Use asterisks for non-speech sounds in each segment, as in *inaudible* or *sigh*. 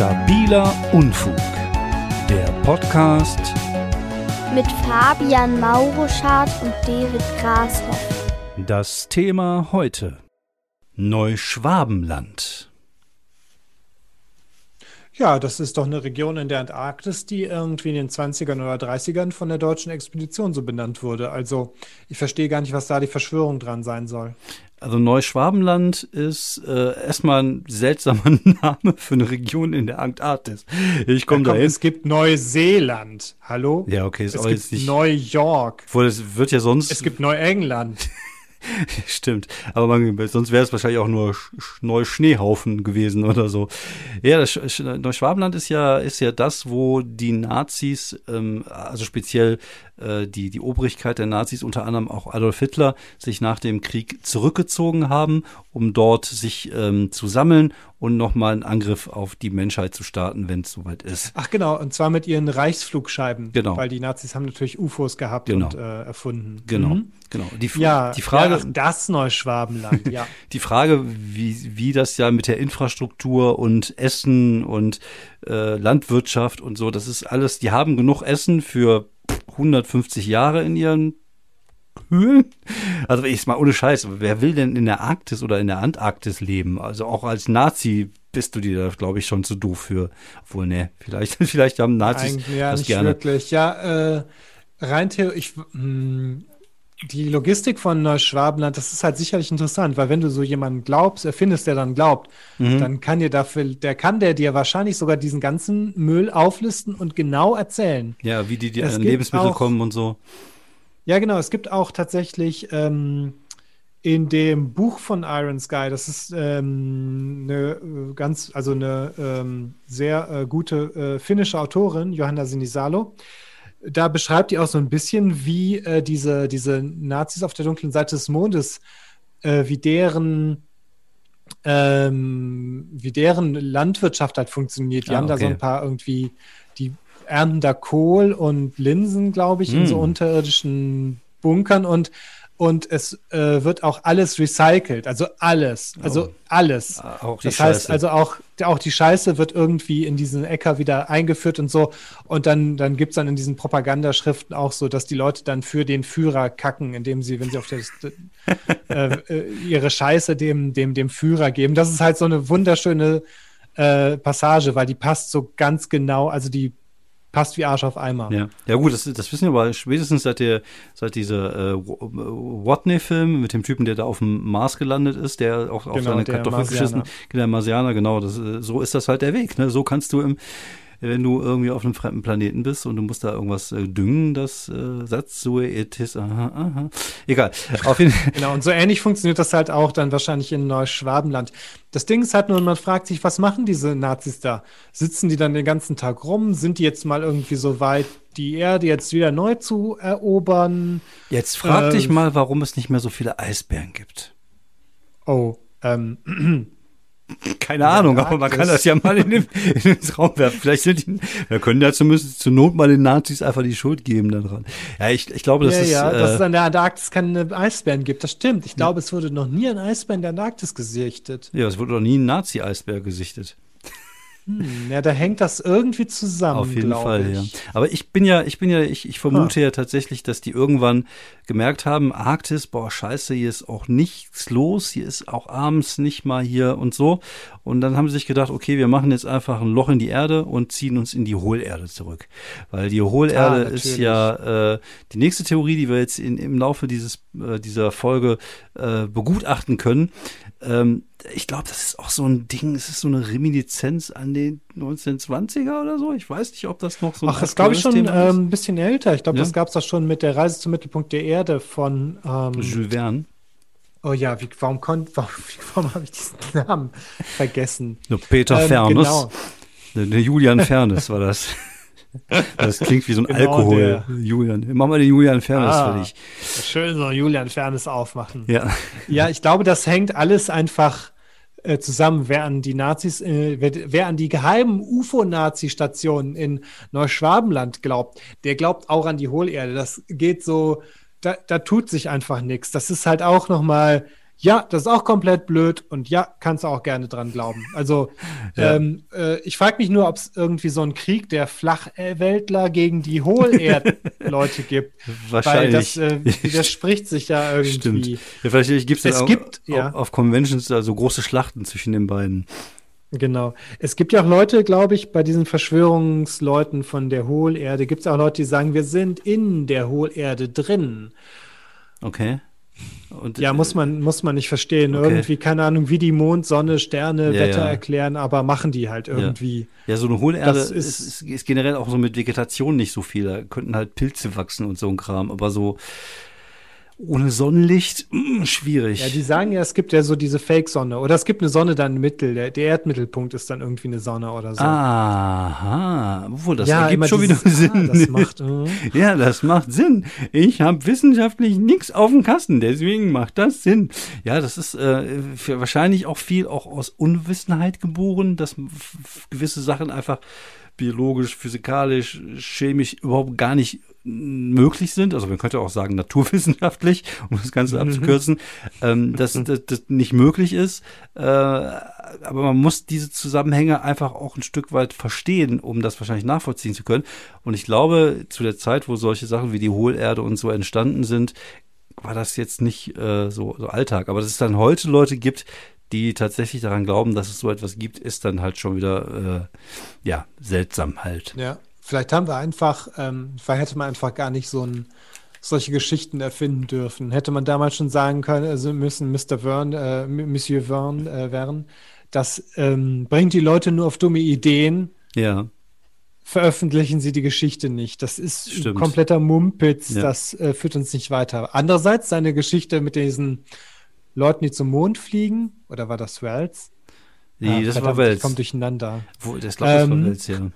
Stabiler Unfug. Der Podcast mit Fabian Mauruschardt und David Grashoff. Das Thema heute Neuschwabenland. Ja, das ist doch eine Region in der Antarktis, die irgendwie in den 20ern oder 30ern von der deutschen Expedition so benannt wurde. Also ich verstehe gar nicht, was da die Verschwörung dran sein soll. Also Neuschwabenland ist äh, erstmal ein seltsamer *laughs* Name für eine Region in der Antarktis. Ich komme ja, da Es gibt Neuseeland. Hallo? Ja, okay. Ist es gibt jetzt nicht, New York. Obwohl, es wird ja sonst. Es gibt Neuengland. *laughs* *laughs* Stimmt. Aber man, sonst wäre es wahrscheinlich auch nur Neuschneehaufen gewesen oder so. Ja, das Neuschwabenland ist ja, ist ja das, wo die Nazis, ähm, also speziell äh, die, die Obrigkeit der Nazis, unter anderem auch Adolf Hitler, sich nach dem Krieg zurückgezogen haben, um dort sich ähm, zu sammeln und nochmal einen Angriff auf die Menschheit zu starten, wenn es soweit ist. Ach genau, und zwar mit ihren Reichsflugscheiben. Genau. Weil die Nazis haben natürlich UFOs gehabt genau. und äh, erfunden. Genau, mhm. genau. Die, ja, die Frage. Ja, das Neuschwabenland, ja. *laughs* die Frage, wie, wie das ja mit der Infrastruktur und Essen und äh, Landwirtschaft und so, das ist alles, die haben genug Essen für 150 Jahre in ihren Höhlen? Also ich mal ohne Scheiß, wer will denn in der Arktis oder in der Antarktis leben? Also auch als Nazi bist du dir da, glaube ich, schon zu doof für. Obwohl, ne, vielleicht, *laughs* vielleicht haben Nazis Eigentlich, ja, das nicht gerne. wirklich. Ja, äh, rein theoretisch, hm, die Logistik von Neuschwabenland, das ist halt sicherlich interessant, weil wenn du so jemanden glaubst, erfindest, der dann glaubt, mhm. dann kann dir dafür, der kann der dir wahrscheinlich sogar diesen ganzen Müll auflisten und genau erzählen. Ja, wie die, die an Lebensmittel auch, kommen und so. Ja, genau. Es gibt auch tatsächlich ähm, in dem Buch von Iron Sky, das ist ähm, eine äh, ganz, also eine ähm, sehr äh, gute äh, finnische Autorin, Johanna Sinisalo da beschreibt die auch so ein bisschen, wie äh, diese, diese Nazis auf der dunklen Seite des Mondes, äh, wie deren ähm, wie deren Landwirtschaft halt funktioniert. Die ah, haben okay. da so ein paar irgendwie, die ernten da Kohl und Linsen, glaube ich, mm. in so hm. unterirdischen Bunkern und und es äh, wird auch alles recycelt, also alles, also oh. alles. Ah, auch die das Scheiße. heißt, also auch, auch die Scheiße wird irgendwie in diesen Äcker wieder eingeführt und so. Und dann, dann gibt es dann in diesen Propagandaschriften auch so, dass die Leute dann für den Führer kacken, indem sie, wenn sie auf der, *laughs* äh, äh, ihre Scheiße dem, dem, dem Führer geben. Das ist halt so eine wunderschöne äh, Passage, weil die passt so ganz genau, also die passt wie Arsch auf Eimer. Ja, ja gut, das, das wissen wir aber spätestens seit der, seit dieser äh, Watney-Film mit dem Typen, der da auf dem Mars gelandet ist, der auch auf genau, seine Kartoffel geschissen, der Marsianer, genau, das, äh, so ist das halt der Weg. Ne? So kannst du im wenn du irgendwie auf einem fremden Planeten bist und du musst da irgendwas äh, düngen, das äh, Satz so etis, aha, aha. Egal. Auf jeden genau, und so ähnlich funktioniert das halt auch dann wahrscheinlich in Neuschwabenland. Das Ding ist halt nur, man fragt sich, was machen diese Nazis da? Sitzen die dann den ganzen Tag rum? Sind die jetzt mal irgendwie so weit, die Erde jetzt wieder neu zu erobern? Jetzt frag äh, dich mal, warum es nicht mehr so viele Eisbären gibt. Oh, ähm, Keine Ahnung, aber man kann das ja mal in den, in den Raum werfen. Vielleicht sind die, wir können ja zumindest zur Not mal den Nazis einfach die Schuld geben daran. Ja, ich, ich glaube, das ja, ist. Ja, dass es an der Antarktis keine Eisbären gibt, das stimmt. Ich glaube, es wurde noch nie ein Eisbär in der Antarktis gesichtet. Ja, es wurde noch nie ein Nazi-Eisbär gesichtet. Hm, ja, da hängt das irgendwie zusammen. Auf jeden Fall, ich. ja. Aber ich bin ja, ich bin ja, ich, ich vermute ah. ja tatsächlich, dass die irgendwann gemerkt haben, Arktis, boah, scheiße, hier ist auch nichts los, hier ist auch abends nicht mal hier und so. Und dann haben sie sich gedacht, okay, wir machen jetzt einfach ein Loch in die Erde und ziehen uns in die Hohlerde zurück. Weil die Hohlerde ah, ist ja äh, die nächste Theorie, die wir jetzt in, im Laufe dieses, äh, dieser Folge äh, begutachten können. Ähm, ich glaube, das ist auch so ein Ding, es ist so eine Reminiszenz an den 1920er oder so. Ich weiß nicht, ob das noch so ein Ach, das glaube ich schon äh, ein bisschen älter. Ich glaube, ja? das gab es doch schon mit der Reise zum Mittelpunkt der Erde von ähm, Jules Verne. Oh ja, wie, warum, *laughs* warum, warum habe ich diesen Namen vergessen? Nur Peter ähm, Fernus. Genau. Der, der Julian Fernus war das. *laughs* Das klingt wie so ein genau Alkohol. Der. Julian. Mach mal den Julian Fairness ah, für dich. Schön so Julian Fairness aufmachen. Ja. Ja, ich glaube, das hängt alles einfach äh, zusammen. Wer an die Nazis, äh, wer, wer, an die geheimen UFO-Nazi-Stationen in Neuschwabenland glaubt, der glaubt auch an die Hohlerde. Das geht so, da, da tut sich einfach nichts. Das ist halt auch nochmal Ja, das ist auch komplett blöd und ja, kannst du auch gerne dran glauben. Also *laughs* Ja. ähm, äh, ich frage mich nur, ob es irgendwie so einen Krieg der Flachweltler gegen die Hohlerdleute *laughs* gibt. Weil Wahrscheinlich. das äh, widerspricht sich ja *laughs* irgendwie. Stimmt. Ja, vielleicht gibt es Es auch, gibt, ja. auf, Conventions da so große Schlachten zwischen den beiden. Genau. Es gibt ja auch Leute, glaube ich, bei diesen Verschwörungsleuten von der Hohlerde, gibt es auch Leute, die sagen, wir sind in der Hohlerde drin. Okay. Und, Ja, muss man, muss man nicht verstehen. Okay. Irgendwie, keine Ahnung, wie die Mond, Sonne, Sterne, Ja, Wetter ja. erklären, aber machen die halt irgendwie. Ja, so eine Hohlerde ist- ist, ist generell auch so mit Vegetation nicht so viel. Da könnten halt Pilze wachsen und so ein Kram. Aber so ohne Sonnenlicht, mm, schwierig. Ja, die sagen ja, es gibt ja so diese Fake-Sonne. Oder es gibt eine Sonne dann im Mittel. Der, der Erdmittelpunkt ist dann irgendwie eine Sonne oder so. Aha, obwohl das ja, ergibt schon wieder dieses, Sinn. Ah, das macht, äh. ja, das macht Sinn. Ich habe wissenschaftlich nichts auf dem Kasten, deswegen macht das Sinn. Ja, das ist äh, für wahrscheinlich auch viel auch aus Unwissenheit geboren, dass gewisse Sachen einfach biologisch, physikalisch, chemisch überhaupt gar nicht möglich sind. Also man könnte auch sagen naturwissenschaftlich, *laughs* um das Ganze Mhm. abzukürzen, ähm, dass *laughs* das, das nicht möglich ist. Äh, aber man muss diese Zusammenhänge einfach auch ein Stück weit verstehen, um das wahrscheinlich nachvollziehen zu können. Und ich glaube, zu der Zeit, wo solche Sachen wie die Hohlerde und so entstanden sind, war das jetzt nicht äh, so, so Alltag. Aber dass es dann heute Leute gibt, die tatsächlich daran glauben, dass es so etwas gibt, ist dann halt schon wieder äh, ja seltsam halt. Ja, vielleicht haben wir einfach, ähm, vielleicht hätte man einfach gar nicht so ein, solche Geschichten erfinden dürfen. Hätte man damals schon sagen können, also müssen Mr. Verne, äh, Monsieur Verne, äh, Verne, das ähm, bringt die Leute nur auf dumme Ideen, Ja, veröffentlichen sie die Geschichte nicht. Das ist Stimmt. kompletter Mumpitz, Ja. das äh, führt uns nicht weiter. Andererseits seine Geschichte mit diesen Leuten, die zum Mond fliegen, oder war das Wells? die, Ah, das war verdammt. Ich komme durcheinander. Wo, das glaube war Ähm, Wels, ja.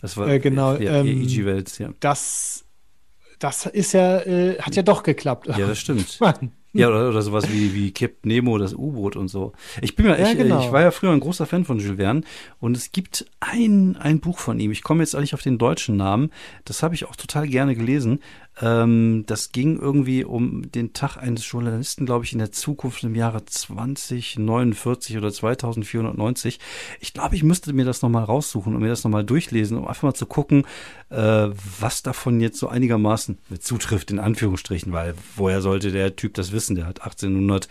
Das war äh, genau, ja, ähm, E.G. Wels, ja. Das, das ist ja, äh, hat ja doch geklappt. Ja, das stimmt. *laughs* Mann. Ja, oder, oder sowas wie, wie Captain Nemo, das U-Boot und so. Ich bin ja, Ja, ich, genau. ich war ja früher ein großer Fan von Jules Verne und es gibt ein, ein Buch von ihm. Ich komme jetzt eigentlich auf den deutschen Namen. Das habe ich auch total gerne gelesen. Ähm, das ging irgendwie um den Tag eines Journalisten, glaube ich, in der Zukunft im Jahre 2049 oder 2490. Ich glaube, ich müsste mir das nochmal raussuchen und mir das nochmal durchlesen, um einfach mal zu gucken, äh, was davon jetzt so einigermaßen mit zutrifft, in Anführungsstrichen, weil woher sollte der Typ das wissen? Der hat 1800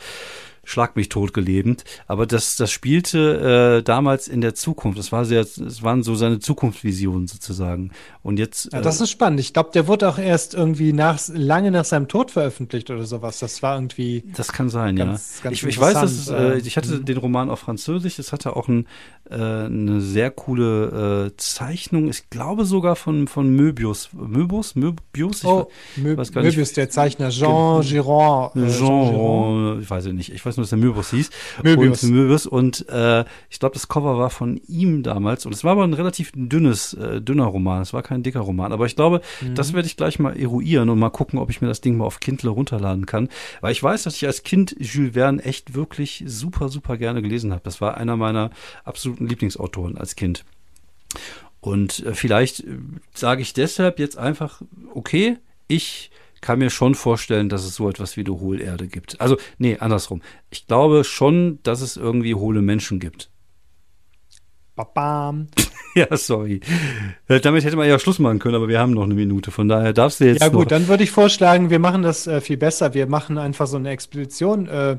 Schlag mich tot gelebt. Aber das, das spielte äh, damals in der Zukunft. Das war sehr, es waren so seine Zukunftsvisionen sozusagen. Und jetzt. Ja, das ist spannend. Ich glaube, der wurde auch erst irgendwie nach, lange nach seinem Tod veröffentlicht oder sowas. Das war irgendwie. Das kann sein, Ganz- ja. ganz ich, ich weiß, dass äh, äh, ich hatte mhm. den Roman auf Französisch. Es hatte auch ein, äh, eine sehr coole äh, Zeichnung. Ich glaube sogar von, von Möbius. Möbius? Möbius? Ich Oh, Mö weiß nicht. Möbius, der Zeichner Jean Girard. äh, Jean, Girard. ich weiß es nicht. Ich weiß dass der Möbius hieß. Möbius. Und Möbius. Und äh, ich glaube, das Cover war von ihm damals. Und es war aber ein relativ dünnes, äh, dünner Roman. Es war kein dicker Roman. Aber ich glaube, Mhm. das werde ich gleich mal eruieren und mal gucken, ob ich mir das Ding mal auf Kindle runterladen kann. Weil ich weiß, dass ich als Kind Jules Verne echt wirklich super, super gerne gelesen habe. Das war einer meiner absoluten Lieblingsautoren als Kind. Und äh, vielleicht äh, sage ich deshalb jetzt einfach, okay, ich kann mir schon vorstellen, dass es so etwas wie eine Hohlerde gibt. Also, nee, andersrum. Ich glaube schon, dass es irgendwie hohle Menschen gibt. Babam. *laughs* Ja, sorry. Äh, Damit hätte man ja Schluss machen können, aber wir haben noch eine Minute. Von daher darfst du jetzt Ja gut, dann würde ich vorschlagen, wir machen das äh, viel besser. Wir machen einfach so eine Expedition, äh,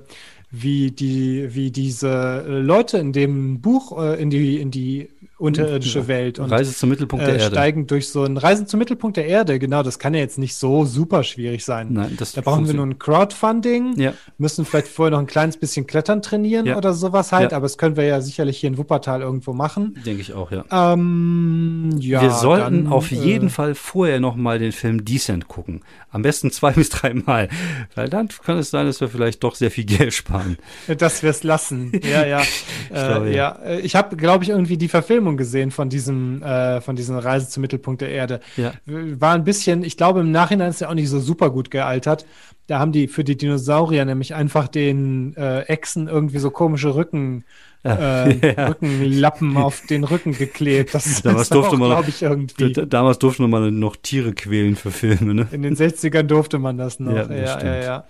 wie die, wie diese äh, Leute in dem Buch äh, in die in die unterirdische Welt und Reise zum Mittelpunkt der äh, Erde. steigen durch so ein Reisen zum Mittelpunkt der Erde. Genau, das kann ja jetzt nicht so super schwierig sein. Nein, das Da brauchen wir nur ein Crowdfunding, Ja. müssen vielleicht vorher noch ein kleines bisschen Klettern trainieren Ja. oder sowas halt, Ja. aber das können wir ja sicherlich hier in Wuppertal irgendwo machen. Denke ich auch, ja. Ähm, ja, wir sollten dann, auf jeden äh, Fall vorher noch mal den Film Descent gucken. Am besten zwei *laughs* bis drei Mal. Weil dann kann es sein, dass wir vielleicht doch sehr viel Geld sparen. Dass wir es lassen. Ja, ja. *laughs* glaube, äh, ja. ja. Äh, Ich habe, glaube ich, irgendwie die Verfilmung gesehen von diesem, äh, von dieser Reise zum Mittelpunkt der Erde. Ja. War ein bisschen, ich glaube, im Nachhinein ist er auch nicht so super gut gealtert. Da haben die für die Dinosaurier nämlich einfach den äh, Echsen irgendwie so komische Rücken, äh, *laughs* Ja. Rückenlappen auf den Rücken geklebt. Das *laughs* Damals ist auch, durfte man ich, irgendwie. Damals durfte man noch Tiere quälen für Filme, ne? In den 60ern durfte man das noch. Ja, Ja, das ja, stimmt. ja.